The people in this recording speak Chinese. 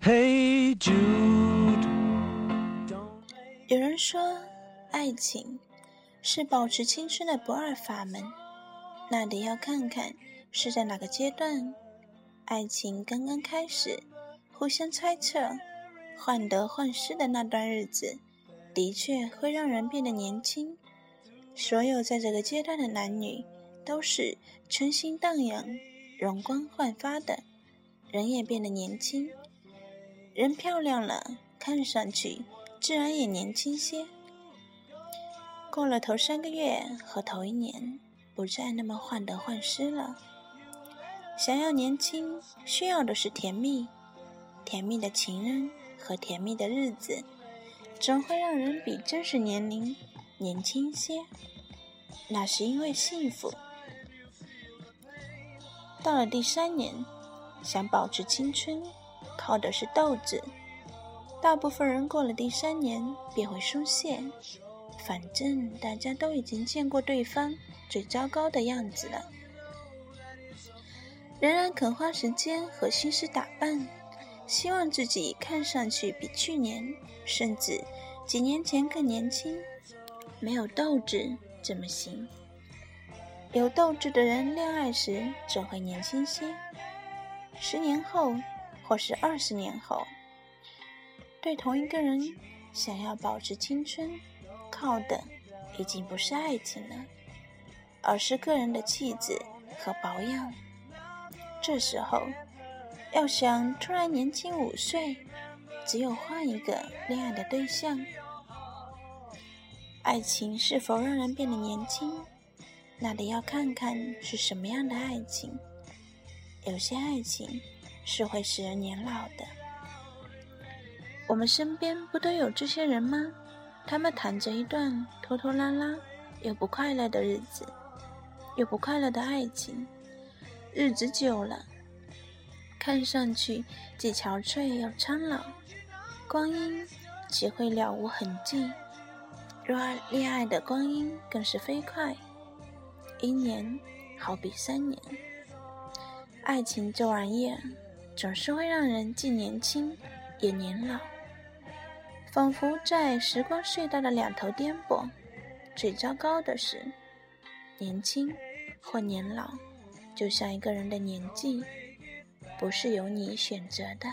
Hey Jude，有人说，爱情是保持青春的不二法门，那得要看看是在哪个阶段。爱情刚刚开始，互相猜测、患得患失的那段日子，的确会让人变得年轻。所有在这个阶段的男女，都是春心荡漾、容光焕发的，人也变得年轻。人漂亮了，看上去自然也年轻些。过了头三个月和头一年，不再那么患得患失了。想要年轻，需要的是甜蜜，甜蜜的情人和甜蜜的日子，总会让人比真实年龄年轻些。那是因为幸福。到了第三年，想保持青春，靠的是斗志。大部分人过了第三年便会松懈，反正大家都已经见过对方最糟糕的样子了，仍然肯花时间和心思打扮，希望自己看上去比去年甚至几年前更年轻。没有斗志怎么行？有斗志的人，恋爱时总会年轻些。十年后，或是二十年后，对同一个人想要保持青春，靠的已经不是爱情了，而是个人的气质和保养。这时候，要想突然年轻五岁，只有换一个恋爱的对象。爱情是否让人变得年轻？那得要看看是什么样的爱情。有些爱情是会使人年老的。我们身边不都有这些人吗？他们谈着一段拖拖拉拉又不快乐的日子，又不快乐的爱情。日子久了，看上去既憔悴又苍老，光阴岂会了无痕迹。若恋爱的光阴更是飞快。一年好比三年，爱情这玩意儿总是会让人既年轻也年老，仿佛在时光隧道的两头颠簸。最糟糕的是，年轻或年老，就像一个人的年纪，不是由你选择的。